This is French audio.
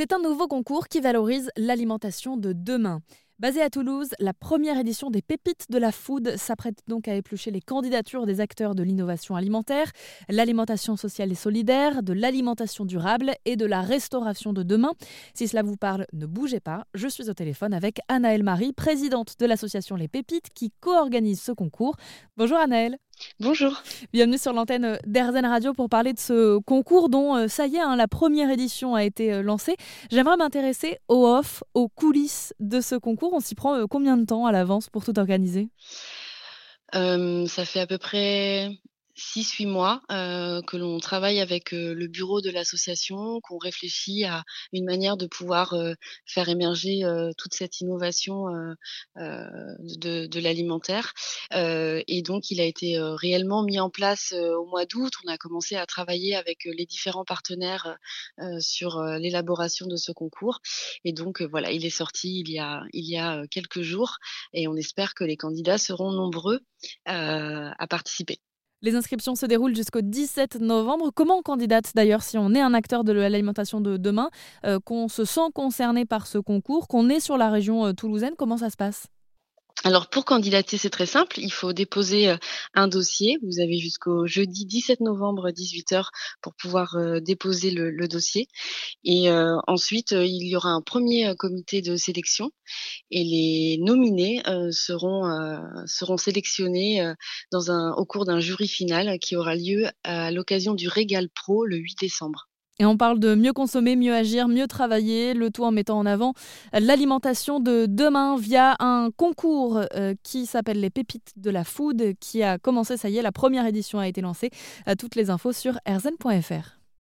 C'est un nouveau concours qui valorise l'alimentation de demain. Basé à Toulouse, la première édition des Pépites de la Food s'apprête donc à éplucher les candidatures des acteurs de l'innovation alimentaire, l'alimentation sociale et solidaire, de l'alimentation durable et de la restauration de demain. Si cela vous parle, ne bougez pas. Je suis au téléphone avec Anaëlle Marie, présidente de l'association Les Pépites qui co-organise ce concours. Bonjour Anaëlle. Bonjour. Bienvenue sur l'antenne d'Airzen Radio pour parler de ce concours dont, euh, ça y est, hein, la première édition a été euh, lancée. J'aimerais m'intéresser au off, aux coulisses de ce concours. On s'y prend euh, combien de temps à l'avance pour tout organiser? Ça fait à peu près 6-8 mois euh, que l'on travaille avec euh, le bureau de l'association, qu'on réfléchit à une manière de pouvoir euh, faire émerger toute cette innovation de, l'alimentaire. et donc, il a été réellement mis en place au mois d'août. On a commencé à travailler avec les différents partenaires sur l'élaboration de ce concours. Et donc, voilà, il est sorti il y a quelques jours et on espère que les candidats seront nombreux à participer. Les inscriptions se déroulent jusqu'au 17 novembre. Comment on candidate d'ailleurs si on est un acteur de l'alimentation de demain, euh, qu'on se sent concerné par ce concours, qu'on est sur la région euh, toulousaine Comment ça se passe? Alors pour candidater, c'est très simple. Il faut déposer euh, un dossier. Vous avez jusqu'au jeudi 17 novembre 18h pour pouvoir euh, déposer le, dossier. Et euh, ensuite, il y aura un premier comité de sélection et les nominés seront seront sélectionnés au cours d'un jury final qui aura lieu à l'occasion du Régal Pro le 8 décembre. Et on parle de mieux consommer, mieux agir, mieux travailler, le tout en mettant en avant l'alimentation de demain via un concours euh, qui s'appelle les pépites de la food qui a commencé, ça y est, la première édition a été lancée. toutes les infos sur erzen.fr.